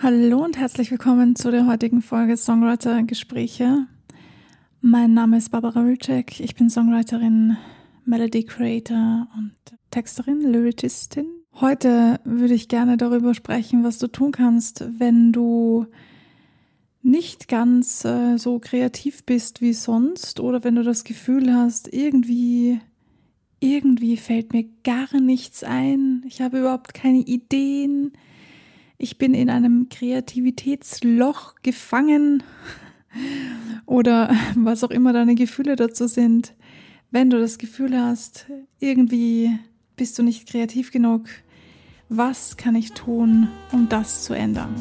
Hallo und herzlich willkommen zu der heutigen Folge Songwriter Gespräche. Mein Name ist Barbara Wilczek. Ich bin Songwriterin, Melody Creator und Texterin, Lyricistin. Heute würde ich gerne darüber sprechen, was du tun kannst, wenn du nicht ganz äh, so kreativ bist wie sonst oder wenn du das Gefühl hast, irgendwie irgendwie fällt mir gar nichts ein. Ich habe überhaupt keine Ideen ich bin in einem Kreativitätsloch gefangen oder was auch immer deine Gefühle dazu sind. Wenn du das Gefühl hast, irgendwie bist du nicht kreativ genug, was kann ich tun, um das zu ändern?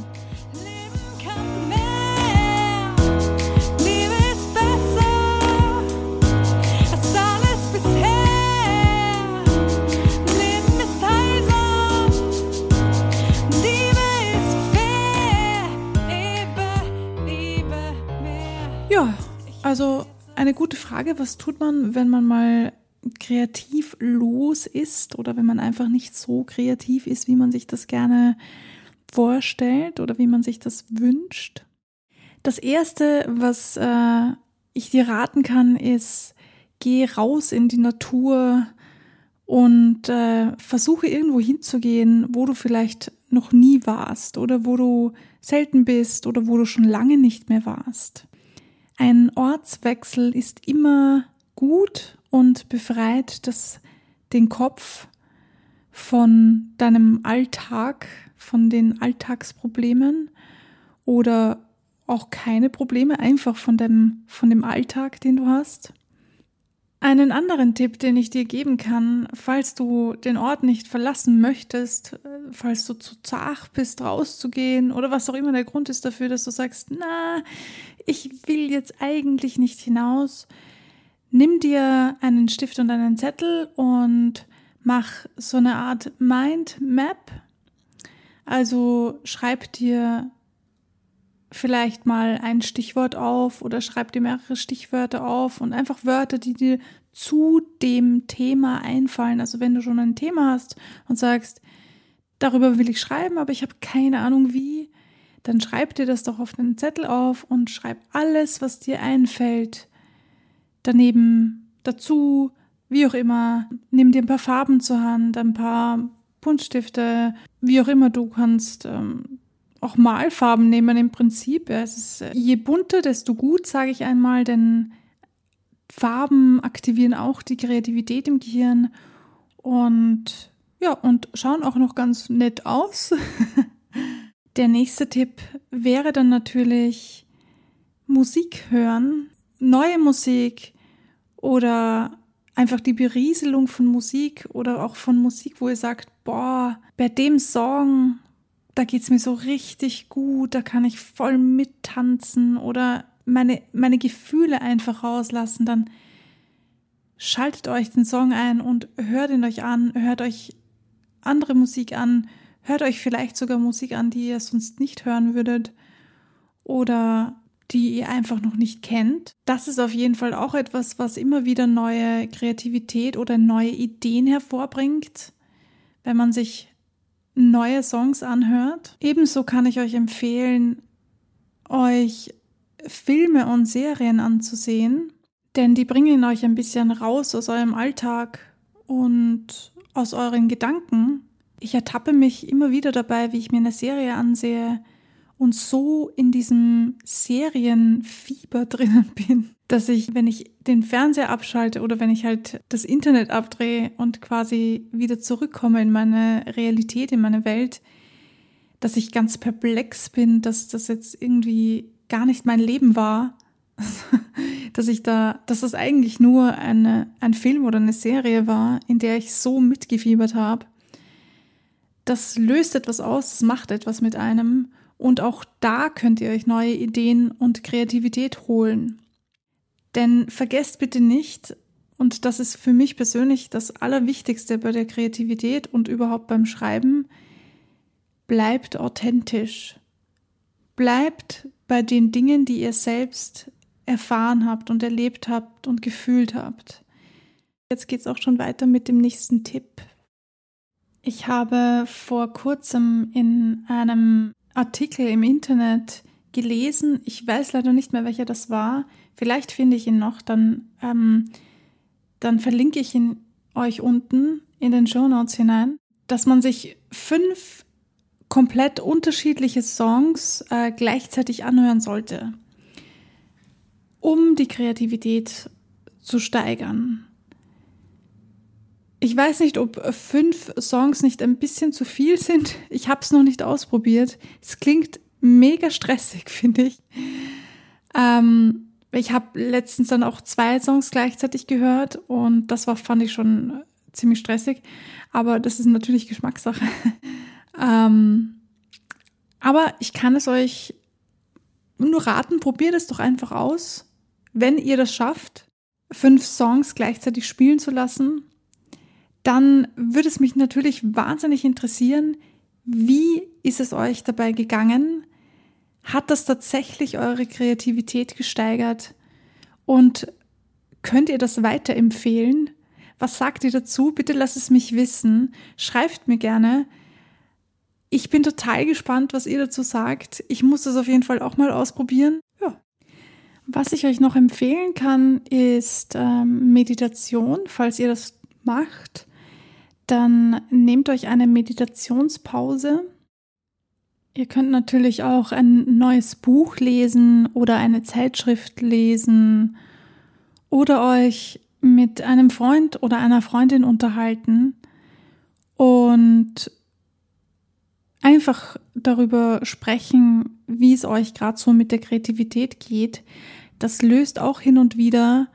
Frage, was tut man, wenn man mal kreativ los ist oder wenn man einfach nicht so kreativ ist, wie man sich das gerne vorstellt oder wie man sich das wünscht? Das Erste, was äh, ich dir raten kann, ist, geh raus in die Natur und äh, versuche irgendwo hinzugehen, wo du vielleicht noch nie warst oder wo du selten bist oder wo du schon lange nicht mehr warst. Ein Ortswechsel ist immer gut und befreit das, den Kopf von deinem Alltag, von den Alltagsproblemen oder auch keine Probleme, einfach von dem, von dem Alltag, den du hast. Einen anderen Tipp, den ich dir geben kann, falls du den Ort nicht verlassen möchtest, äh, falls du zu zart bist, rauszugehen oder was auch immer der Grund ist dafür, dass du sagst, na, ich will jetzt eigentlich nicht hinaus, nimm dir einen Stift und einen Zettel und mach so eine Art Mind Map. Also schreib dir vielleicht mal ein Stichwort auf oder schreib dir mehrere Stichwörter auf und einfach Wörter, die dir zu dem Thema einfallen. Also wenn du schon ein Thema hast und sagst, darüber will ich schreiben, aber ich habe keine Ahnung wie, dann schreib dir das doch auf einen Zettel auf und schreib alles, was dir einfällt, daneben dazu, wie auch immer. Nimm dir ein paar Farben zur Hand, ein paar Buntstifte, wie auch immer du kannst. Ähm, auch Malfarben nehmen im Prinzip. Ist, äh, je bunter, desto gut, sage ich einmal, denn Farben aktivieren auch die Kreativität im Gehirn und ja, und schauen auch noch ganz nett aus. Der nächste Tipp wäre dann natürlich Musik hören, neue Musik oder einfach die Berieselung von Musik oder auch von Musik, wo ihr sagt, boah, bei dem Song da geht's mir so richtig gut, da kann ich voll mittanzen oder meine, meine Gefühle einfach rauslassen, dann schaltet euch den Song ein und hört ihn euch an, hört euch andere Musik an, hört euch vielleicht sogar Musik an, die ihr sonst nicht hören würdet oder die ihr einfach noch nicht kennt. Das ist auf jeden Fall auch etwas, was immer wieder neue Kreativität oder neue Ideen hervorbringt, wenn man sich neue Songs anhört. Ebenso kann ich euch empfehlen, euch Filme und Serien anzusehen, denn die bringen euch ein bisschen raus aus eurem Alltag und aus euren Gedanken. Ich ertappe mich immer wieder dabei, wie ich mir eine Serie ansehe und so in diesem Serienfieber drinnen bin, dass ich, wenn ich den Fernseher abschalte oder wenn ich halt das Internet abdrehe und quasi wieder zurückkomme in meine Realität, in meine Welt, dass ich ganz perplex bin, dass das jetzt irgendwie gar nicht mein Leben war, dass ich da, dass das eigentlich nur eine, ein Film oder eine Serie war, in der ich so mitgefiebert habe. Das löst etwas aus, das macht etwas mit einem und auch da könnt ihr euch neue Ideen und Kreativität holen. Denn vergesst bitte nicht, und das ist für mich persönlich das Allerwichtigste bei der Kreativität und überhaupt beim Schreiben, bleibt authentisch. Bleibt bei den Dingen, die ihr selbst erfahren habt und erlebt habt und gefühlt habt. Jetzt geht es auch schon weiter mit dem nächsten Tipp. Ich habe vor kurzem in einem Artikel im Internet gelesen. Ich weiß leider nicht mehr, welcher das war. Vielleicht finde ich ihn noch, dann, ähm, dann verlinke ich ihn euch unten in den Show Notes hinein, dass man sich fünf komplett unterschiedliche Songs äh, gleichzeitig anhören sollte, um die Kreativität zu steigern. Ich weiß nicht, ob fünf Songs nicht ein bisschen zu viel sind. Ich habe es noch nicht ausprobiert. Es klingt mega stressig, finde ich. Ähm, ich habe letztens dann auch zwei Songs gleichzeitig gehört und das war, fand ich schon ziemlich stressig. Aber das ist natürlich Geschmackssache. ähm, aber ich kann es euch nur raten, probiert es doch einfach aus. Wenn ihr das schafft, fünf Songs gleichzeitig spielen zu lassen, dann würde es mich natürlich wahnsinnig interessieren, wie ist es euch dabei gegangen? Hat das tatsächlich eure Kreativität gesteigert? Und könnt ihr das weiterempfehlen? Was sagt ihr dazu? Bitte lasst es mich wissen. Schreibt mir gerne. Ich bin total gespannt, was ihr dazu sagt. Ich muss das auf jeden Fall auch mal ausprobieren. Ja. Was ich euch noch empfehlen kann, ist ähm, Meditation. Falls ihr das macht, dann nehmt euch eine Meditationspause. Ihr könnt natürlich auch ein neues Buch lesen oder eine Zeitschrift lesen oder euch mit einem Freund oder einer Freundin unterhalten und einfach darüber sprechen, wie es euch gerade so mit der Kreativität geht. Das löst auch hin und wieder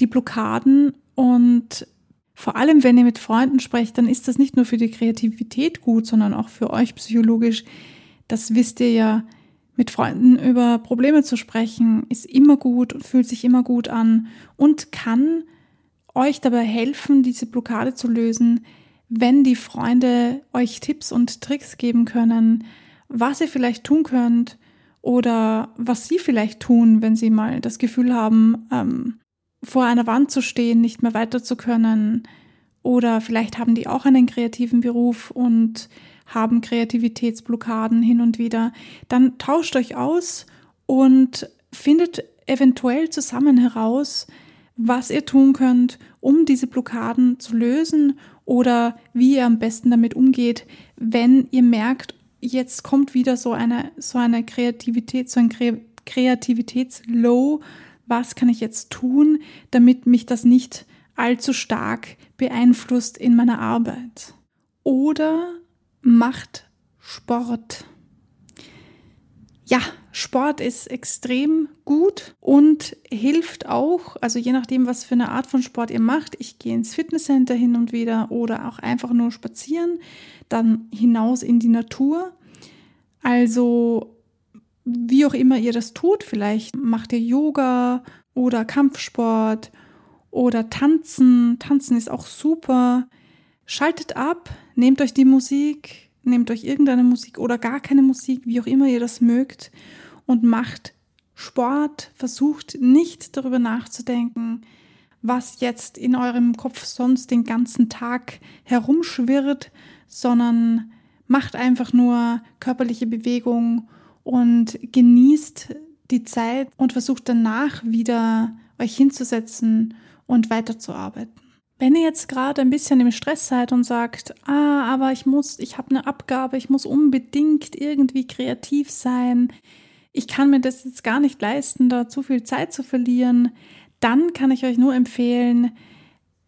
die Blockaden und vor allem, wenn ihr mit Freunden sprecht, dann ist das nicht nur für die Kreativität gut, sondern auch für euch psychologisch. Das wisst ihr ja, mit Freunden über Probleme zu sprechen, ist immer gut und fühlt sich immer gut an und kann euch dabei helfen, diese Blockade zu lösen, wenn die Freunde euch Tipps und Tricks geben können, was ihr vielleicht tun könnt oder was sie vielleicht tun, wenn sie mal das Gefühl haben, ähm, vor einer Wand zu stehen, nicht mehr weiter zu können. Oder vielleicht haben die auch einen kreativen Beruf und haben Kreativitätsblockaden hin und wieder. Dann tauscht euch aus und findet eventuell zusammen heraus, was ihr tun könnt, um diese Blockaden zu lösen oder wie ihr am besten damit umgeht, wenn ihr merkt, jetzt kommt wieder so eine, so eine Kreativität, so ein Kreativitätslow. Was kann ich jetzt tun, damit mich das nicht allzu stark beeinflusst in meiner Arbeit? Oder macht Sport. Ja, Sport ist extrem gut und hilft auch, also je nachdem, was für eine Art von Sport ihr macht. Ich gehe ins Fitnesscenter hin und wieder oder auch einfach nur spazieren, dann hinaus in die Natur. Also wie auch immer ihr das tut, vielleicht macht ihr Yoga oder Kampfsport oder Tanzen. Tanzen ist auch super. Schaltet ab, nehmt euch die Musik, nehmt euch irgendeine Musik oder gar keine Musik, wie auch immer ihr das mögt, und macht Sport. Versucht nicht darüber nachzudenken, was jetzt in eurem Kopf sonst den ganzen Tag herumschwirrt, sondern macht einfach nur körperliche Bewegung und genießt die Zeit und versucht danach wieder euch hinzusetzen und weiterzuarbeiten. Wenn ihr jetzt gerade ein bisschen im Stress seid und sagt, ah, aber ich muss, ich habe eine Abgabe, ich muss unbedingt irgendwie kreativ sein, ich kann mir das jetzt gar nicht leisten, da zu viel Zeit zu verlieren, dann kann ich euch nur empfehlen,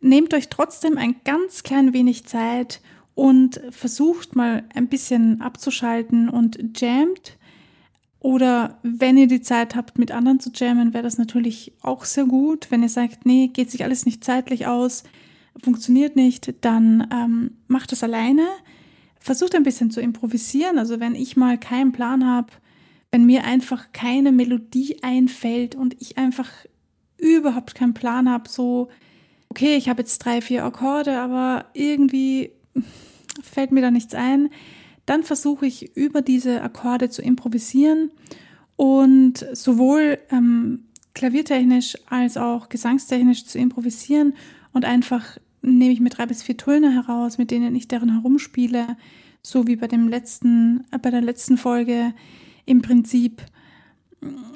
nehmt euch trotzdem ein ganz klein wenig Zeit und versucht mal ein bisschen abzuschalten und jammt. Oder wenn ihr die Zeit habt, mit anderen zu jammen, wäre das natürlich auch sehr gut. Wenn ihr sagt, nee, geht sich alles nicht zeitlich aus, funktioniert nicht, dann ähm, macht es alleine. Versucht ein bisschen zu improvisieren. Also wenn ich mal keinen Plan habe, wenn mir einfach keine Melodie einfällt und ich einfach überhaupt keinen Plan habe, so, okay, ich habe jetzt drei, vier Akkorde, aber irgendwie fällt mir da nichts ein, dann versuche ich über diese Akkorde zu improvisieren und sowohl ähm, klaviertechnisch als auch gesangstechnisch zu improvisieren und einfach nehme ich mir drei bis vier Töne heraus, mit denen ich darin herumspiele, so wie bei dem letzten, äh, bei der letzten Folge im Prinzip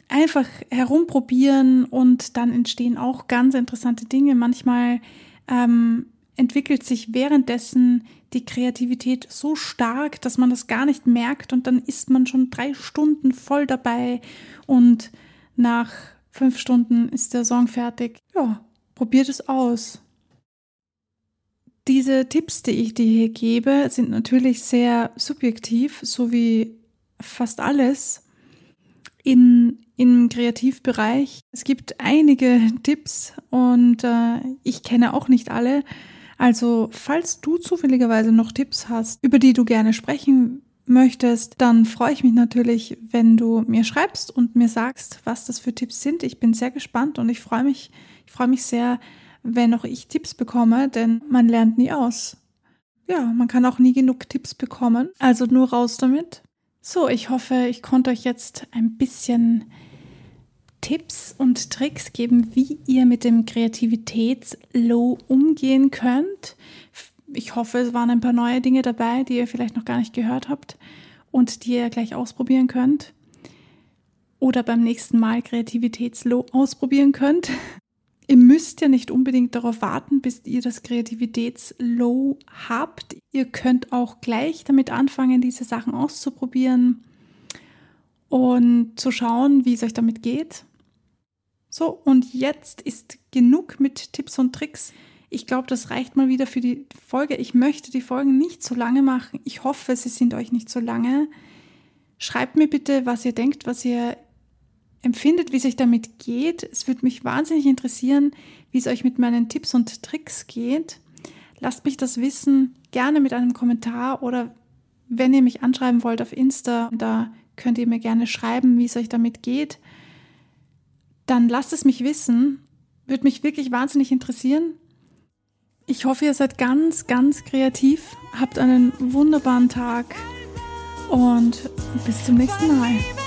einfach herumprobieren und dann entstehen auch ganz interessante Dinge. Manchmal ähm, entwickelt sich währenddessen die Kreativität so stark, dass man das gar nicht merkt und dann ist man schon drei Stunden voll dabei und nach fünf Stunden ist der Song fertig. Ja, probiert es aus. Diese Tipps, die ich dir hier gebe, sind natürlich sehr subjektiv, so wie fast alles in, im Kreativbereich. Es gibt einige Tipps und äh, ich kenne auch nicht alle. Also, falls du zufälligerweise noch Tipps hast, über die du gerne sprechen möchtest, dann freue ich mich natürlich, wenn du mir schreibst und mir sagst, was das für Tipps sind. Ich bin sehr gespannt und ich freue mich, ich freue mich sehr, wenn auch ich Tipps bekomme, denn man lernt nie aus. Ja, man kann auch nie genug Tipps bekommen. Also nur raus damit. So, ich hoffe, ich konnte euch jetzt ein bisschen Tipps und Tricks geben, wie ihr mit dem Kreativitätslow umgehen könnt. Ich hoffe, es waren ein paar neue Dinge dabei, die ihr vielleicht noch gar nicht gehört habt und die ihr gleich ausprobieren könnt. Oder beim nächsten Mal Kreativitätslow ausprobieren könnt. Ihr müsst ja nicht unbedingt darauf warten, bis ihr das Kreativitätslow habt. Ihr könnt auch gleich damit anfangen, diese Sachen auszuprobieren und zu schauen, wie es euch damit geht. So, und jetzt ist genug mit Tipps und Tricks. Ich glaube, das reicht mal wieder für die Folge. Ich möchte die Folgen nicht so lange machen. Ich hoffe, sie sind euch nicht so lange. Schreibt mir bitte, was ihr denkt, was ihr empfindet, wie es euch damit geht. Es würde mich wahnsinnig interessieren, wie es euch mit meinen Tipps und Tricks geht. Lasst mich das wissen, gerne mit einem Kommentar oder wenn ihr mich anschreiben wollt auf Insta, da könnt ihr mir gerne schreiben, wie es euch damit geht. Dann lasst es mich wissen. Würde mich wirklich wahnsinnig interessieren. Ich hoffe, ihr seid ganz, ganz kreativ, habt einen wunderbaren Tag und bis zum nächsten Mal.